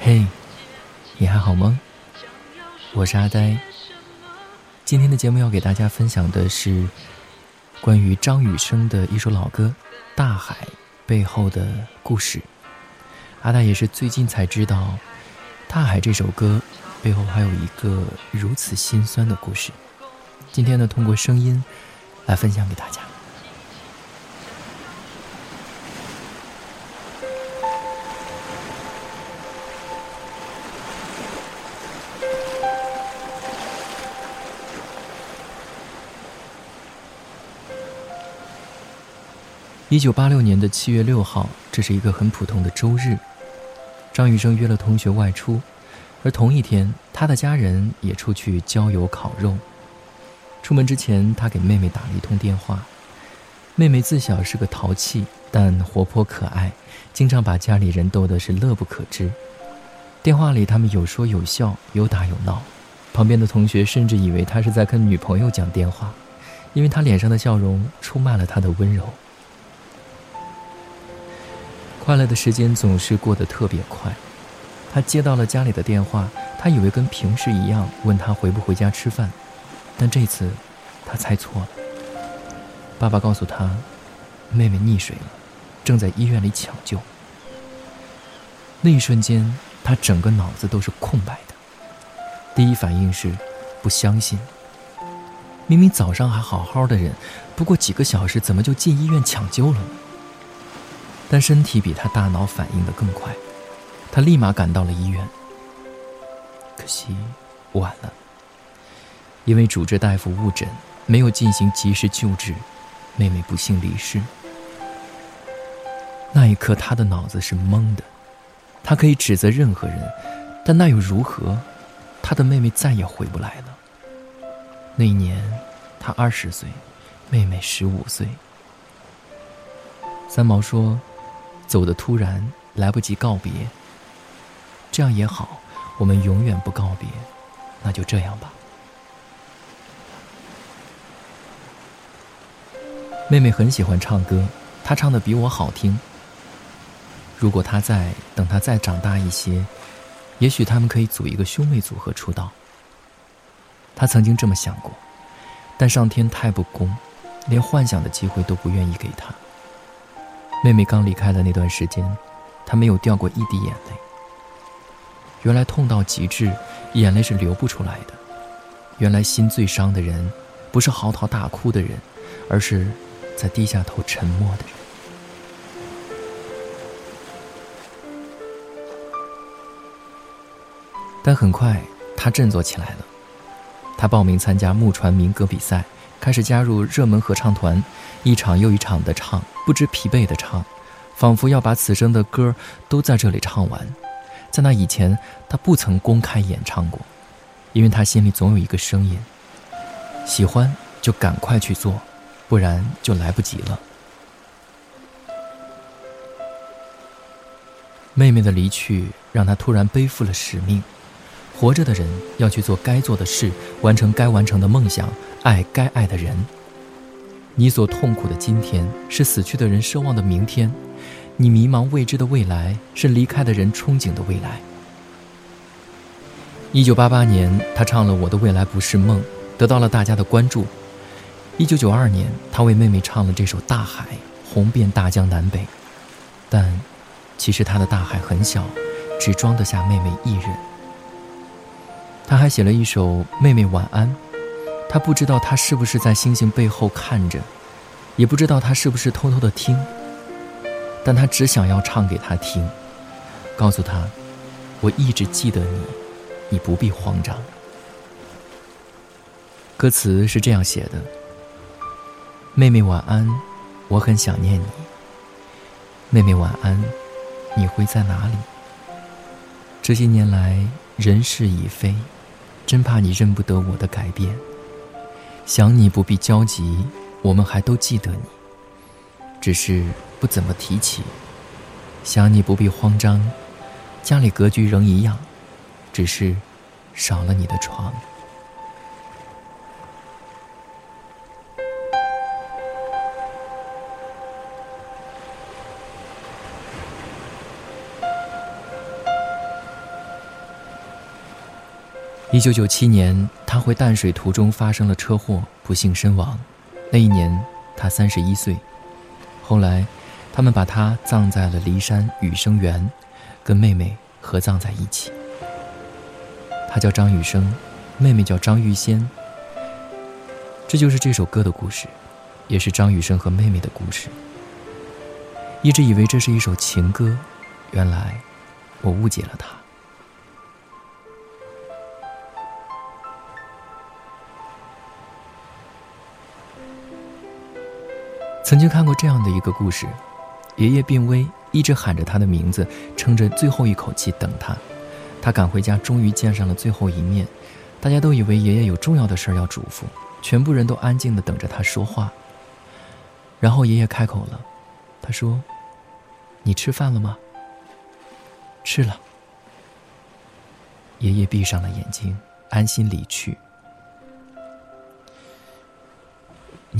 嘿，你还好吗？我是阿呆。今天的节目要给大家分享的是关于张雨生的一首老歌《大海》背后的故事。阿呆也是最近才知道，《大海》这首歌背后还有一个如此心酸的故事。今天呢，通过声音来分享给大家。一九八六年的七月六号，这是一个很普通的周日。张雨生约了同学外出，而同一天，他的家人也出去郊游烤肉。出门之前，他给妹妹打了一通电话。妹妹自小是个淘气但活泼可爱，经常把家里人逗得是乐不可支。电话里，他们有说有笑，有打有闹。旁边的同学甚至以为他是在跟女朋友讲电话，因为他脸上的笑容出卖了他的温柔。快乐的时间总是过得特别快。他接到了家里的电话，他以为跟平时一样，问他回不回家吃饭。但这次，他猜错了。爸爸告诉他，妹妹溺水了，正在医院里抢救。那一瞬间，他整个脑子都是空白的。第一反应是，不相信。明明早上还好好的人，不过几个小时，怎么就进医院抢救了呢？但身体比他大脑反应的更快，他立马赶到了医院。可惜，晚了。因为主治大夫误诊，没有进行及时救治，妹妹不幸离世。那一刻，他的脑子是懵的。他可以指责任何人，但那又如何？他的妹妹再也回不来了。那一年，他二十岁，妹妹十五岁。三毛说。走的突然，来不及告别。这样也好，我们永远不告别，那就这样吧。妹妹很喜欢唱歌，她唱的比我好听。如果她在，等她再长大一些，也许他们可以组一个兄妹组合出道。她曾经这么想过，但上天太不公，连幻想的机会都不愿意给她。妹妹刚离开的那段时间，她没有掉过一滴眼泪。原来痛到极致，眼泪是流不出来的。原来心最伤的人，不是嚎啕大哭的人，而是在低下头沉默的人。但很快，她振作起来了。她报名参加木船民歌比赛。开始加入热门合唱团，一场又一场的唱，不知疲惫的唱，仿佛要把此生的歌都在这里唱完。在那以前，他不曾公开演唱过，因为他心里总有一个声音：喜欢就赶快去做，不然就来不及了。妹妹的离去让他突然背负了使命。活着的人要去做该做的事，完成该完成的梦想，爱该爱的人。你所痛苦的今天，是死去的人奢望的明天；你迷茫未知的未来，是离开的人憧憬的未来。一九八八年，他唱了《我的未来不是梦》，得到了大家的关注。一九九二年，他为妹妹唱了这首《大海》，红遍大江南北。但，其实他的大海很小，只装得下妹妹一人。他还写了一首《妹妹晚安》，他不知道他是不是在星星背后看着，也不知道他是不是偷偷的听，但他只想要唱给他听，告诉他，我一直记得你，你不必慌张。歌词是这样写的：妹妹晚安，我很想念你。妹妹晚安，你会在哪里？这些年来，人事已非。真怕你认不得我的改变。想你不必焦急，我们还都记得你，只是不怎么提起。想你不必慌张，家里格局仍一样，只是少了你的床。一九九七年，他回淡水途中发生了车祸，不幸身亡。那一年，他三十一岁。后来，他们把他葬在了骊山雨生园，跟妹妹合葬在一起。他叫张雨生，妹妹叫张玉仙。这就是这首歌的故事，也是张雨生和妹妹的故事。一直以为这是一首情歌，原来我误解了他。曾经看过这样的一个故事：爷爷病危，一直喊着他的名字，撑着最后一口气等他。他赶回家，终于见上了最后一面。大家都以为爷爷有重要的事儿要嘱咐，全部人都安静的等着他说话。然后爷爷开口了，他说：“你吃饭了吗？”“吃了。”爷爷闭上了眼睛，安心离去。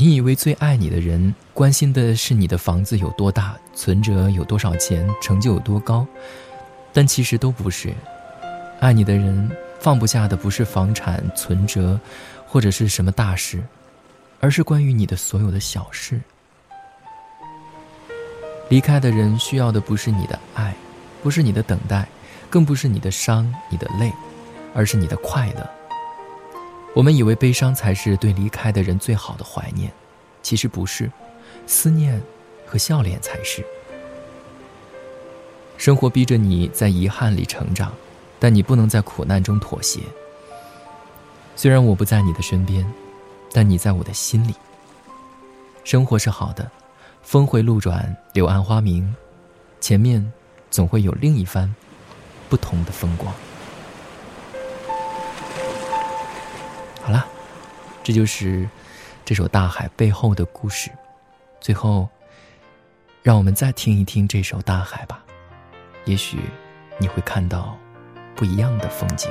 你以为最爱你的人关心的是你的房子有多大、存折有多少钱、成就有多高，但其实都不是。爱你的人放不下的不是房产、存折，或者是什么大事，而是关于你的所有的小事。离开的人需要的不是你的爱，不是你的等待，更不是你的伤、你的泪，而是你的快乐。我们以为悲伤才是对离开的人最好的怀念，其实不是，思念和笑脸才是。生活逼着你在遗憾里成长，但你不能在苦难中妥协。虽然我不在你的身边，但你在我的心里。生活是好的，峰回路转，柳暗花明，前面总会有另一番不同的风光。好了，这就是这首《大海》背后的故事。最后，让我们再听一听这首《大海》吧，也许你会看到不一样的风景。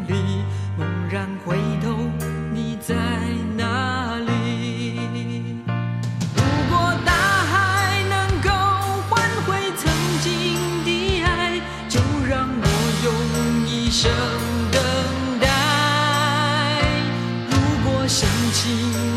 情。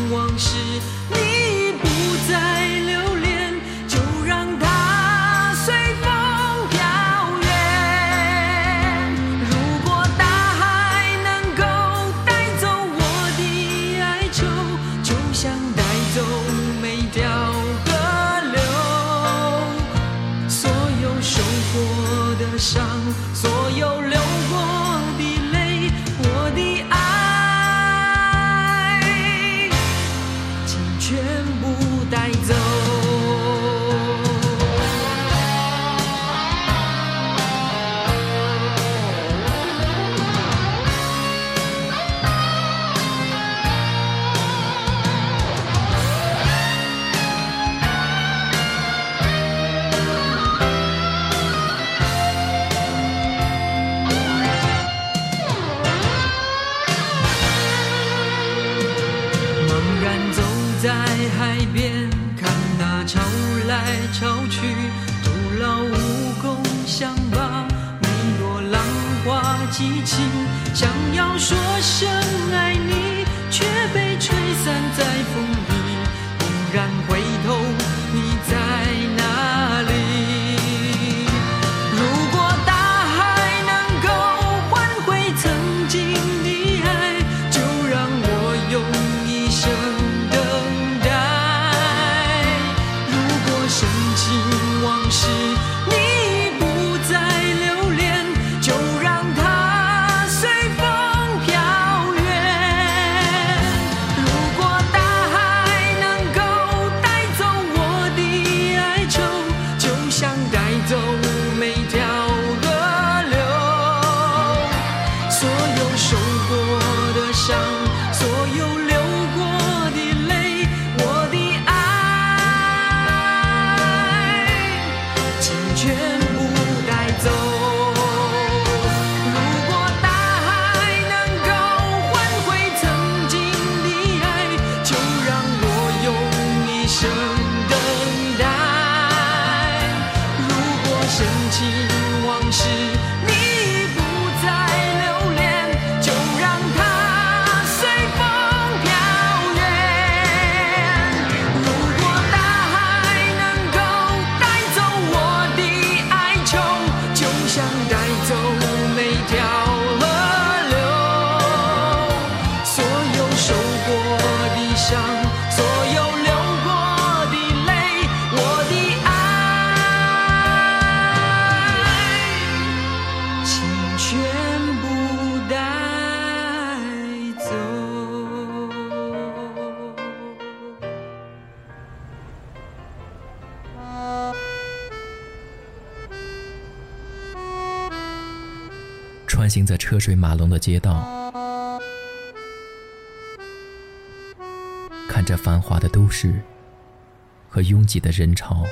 来潮去徒劳无功想把每朵浪花记清想要说声行在车水马龙的街道，看着繁华的都市和拥挤的人潮，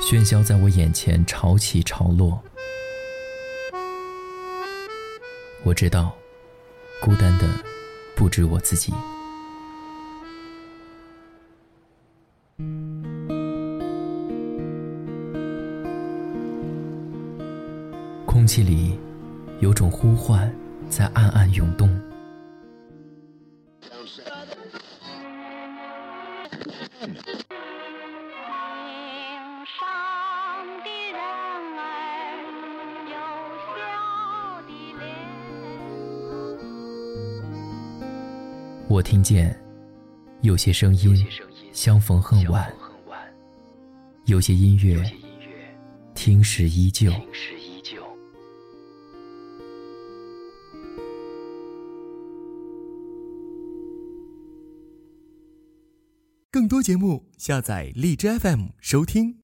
喧嚣在我眼前潮起潮落。我知道，孤单的不止我自己。空气里有种呼唤在暗暗涌动。我听见有些声音相逢恨晚，有些音乐听时依旧。更多节目，下载荔枝 FM 收听。